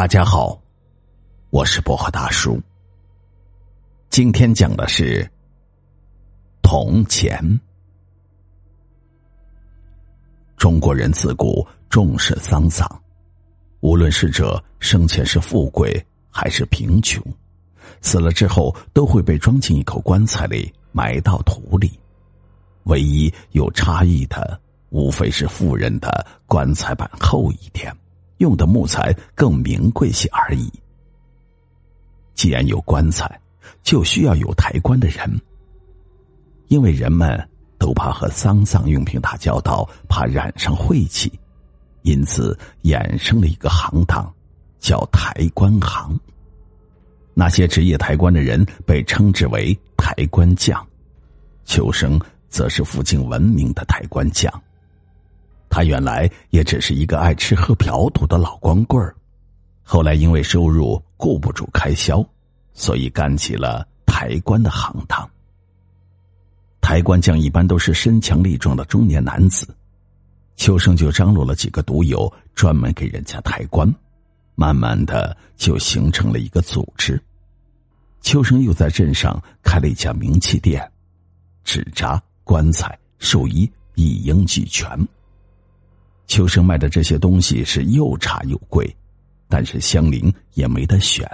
大家好，我是薄荷大叔。今天讲的是铜钱。中国人自古重视丧葬，无论逝者生前是富贵还是贫穷，死了之后都会被装进一口棺材里，埋到土里。唯一有差异的，无非是富人的棺材板厚一点。用的木材更名贵些而已。既然有棺材，就需要有抬棺的人。因为人们都怕和丧葬用品打交道，怕染上晦气，因此衍生了一个行当，叫抬棺行。那些职业抬棺的人被称之为抬棺匠，秋生则是附近闻名的抬棺匠。他原来也只是一个爱吃喝嫖赌的老光棍儿，后来因为收入顾不住开销，所以干起了抬棺的行当。抬棺匠一般都是身强力壮的中年男子，秋生就张罗了几个赌友，专门给人家抬棺，慢慢的就形成了一个组织。秋生又在镇上开了一家名器店，纸扎、棺材、寿衣一应俱全。秋生卖的这些东西是又差又贵，但是香菱也没得选。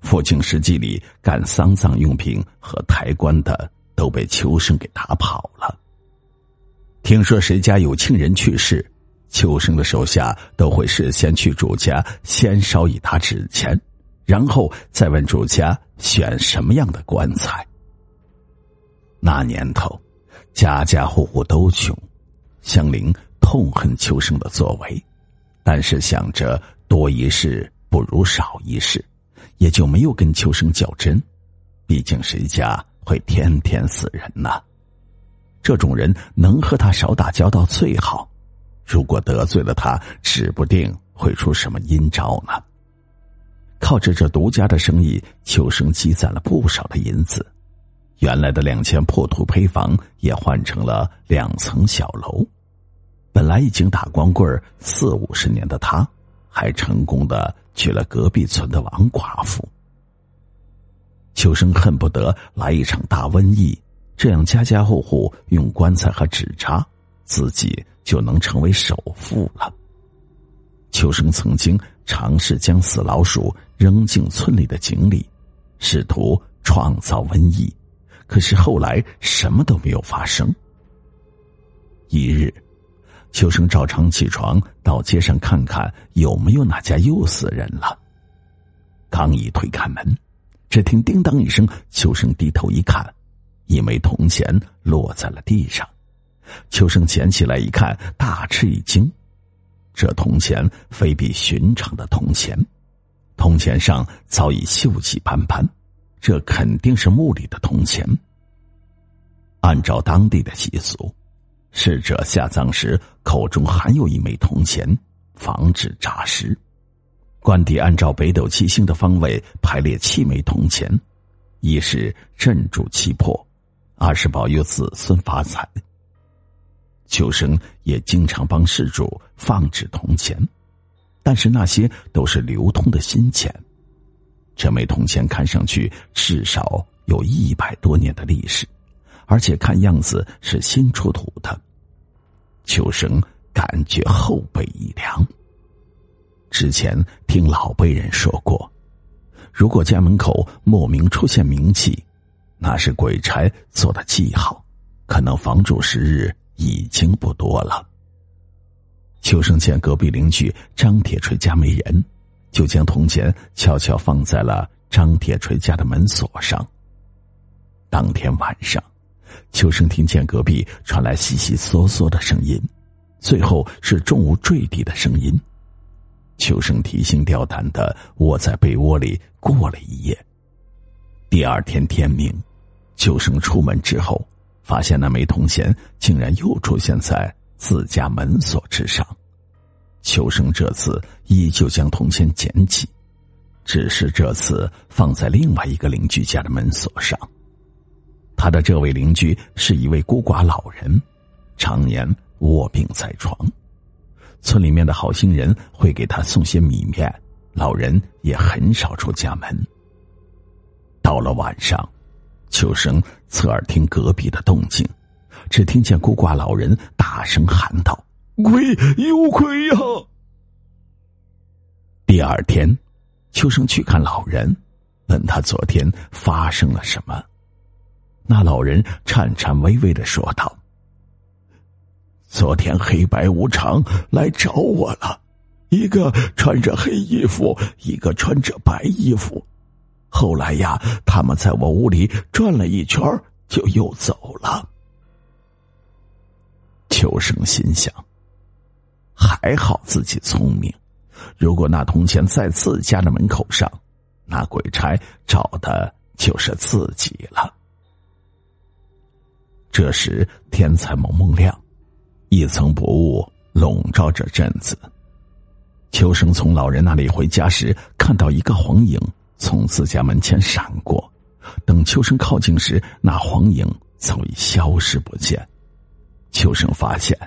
附近实际里干丧葬用品和抬棺的都被秋生给打跑了。听说谁家有亲人去世，秋生的手下都会事先去主家先烧一沓纸钱，然后再问主家选什么样的棺材。那年头，家家户户都穷，香菱。痛恨秋生的作为，但是想着多一事不如少一事，也就没有跟秋生较真。毕竟谁家会天天死人呢？这种人能和他少打交道最好。如果得罪了他，指不定会出什么阴招呢。靠着这独家的生意，秋生积攒了不少的银子，原来的两间破土坯房也换成了两层小楼。本来已经打光棍四五十年的他，还成功的娶了隔壁村的王寡妇。秋生恨不得来一场大瘟疫，这样家家户户用棺材和纸扎，自己就能成为首富了。秋生曾经尝试将死老鼠扔进村里的井里，试图创造瘟疫，可是后来什么都没有发生。一日。秋生照常起床，到街上看看有没有哪家又死人了。刚一推开门，只听叮当一声，秋生低头一看，一枚铜钱落在了地上。秋生捡起来一看，大吃一惊，这铜钱非比寻常的铜钱，铜钱上早已锈迹斑斑，这肯定是墓里的铜钱。按照当地的习俗。逝者下葬时口中含有一枚铜钱，防止诈尸。官邸按照北斗七星的方位排列七枚铜钱，一是镇住气魄，二是保佑子孙发财。秋生也经常帮事主放置铜钱，但是那些都是流通的新钱。这枚铜钱看上去至少有一百多年的历史。而且看样子是新出土的，秋生感觉后背一凉。之前听老辈人说过，如果家门口莫名出现冥气，那是鬼差做的记号，可能房主时日已经不多了。秋生见隔壁邻居张铁锤家没人，就将铜钱悄悄放在了张铁锤家的门锁上。当天晚上。秋生听见隔壁传来悉悉嗦嗦的声音，最后是重物坠地的声音。秋生提心吊胆的窝在被窝里过了一夜。第二天天明，秋生出门之后，发现那枚铜钱竟然又出现在自家门锁之上。秋生这次依旧将铜钱捡起，只是这次放在另外一个邻居家的门锁上。他的这位邻居是一位孤寡老人，常年卧病在床。村里面的好心人会给他送些米面，老人也很少出家门。到了晚上，秋生侧耳听隔壁的动静，只听见孤寡老人大声喊道：“鬼有鬼呀！”第二天，秋生去看老人，问他昨天发生了什么。那老人颤颤巍巍的说道：“昨天黑白无常来找我了，一个穿着黑衣服，一个穿着白衣服。后来呀，他们在我屋里转了一圈，就又走了。”秋生心想：“还好自己聪明。”如果那铜钱在自家的门口上，那鬼差找的就是自己了。这时天才蒙蒙亮，一层薄雾笼罩着镇子。秋生从老人那里回家时，看到一个黄影从自家门前闪过。等秋生靠近时，那黄影早已消失不见。秋生发现，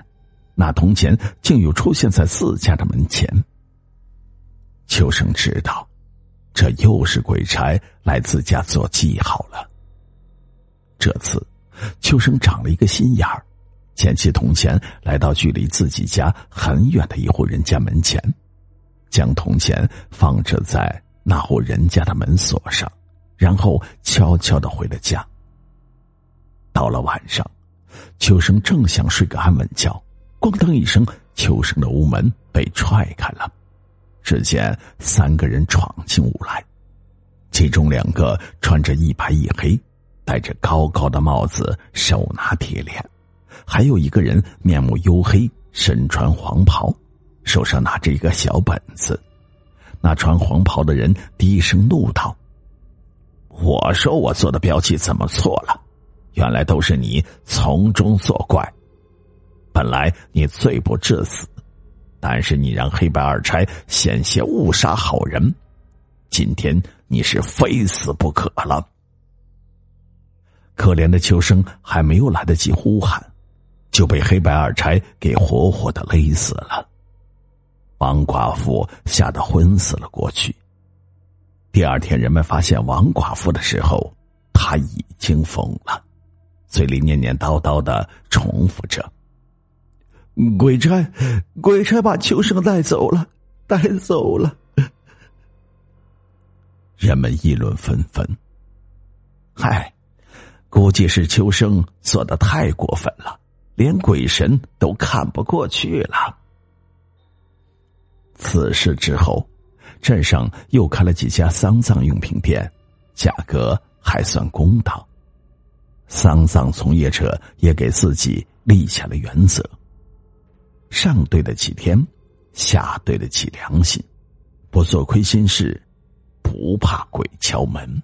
那铜钱竟又出现在自家的门前。秋生知道，这又是鬼差来自家做记号了。这次，秋生长了一个心眼儿，捡起铜钱，来到距离自己家很远的一户人家门前，将铜钱放置在那户人家的门锁上，然后悄悄的回了家。到了晚上，秋生正想睡个安稳觉，咣当一声，秋生的屋门被踹开了。只见三个人闯进屋来，其中两个穿着一白一黑，戴着高高的帽子，手拿铁链；还有一个人面目黝黑，身穿黄袍，手上拿着一个小本子。那穿黄袍的人低声怒道：“我说我做的标记怎么错了？原来都是你从中作怪。本来你罪不至死。”但是你让黑白二差险些误杀好人，今天你是非死不可了。可怜的秋生还没有来得及呼喊，就被黑白二差给活活的勒死了。王寡妇吓得昏死了过去。第二天，人们发现王寡妇的时候，他已经疯了，嘴里念念叨叨的重复着。鬼差，鬼差把秋生带走了，带走了。人们议论纷纷。嗨，估计是秋生做的太过分了，连鬼神都看不过去了。此事之后，镇上又开了几家丧葬用品店，价格还算公道。丧葬从业者也给自己立下了原则。上对得起天，下对得起良心，不做亏心事，不怕鬼敲门。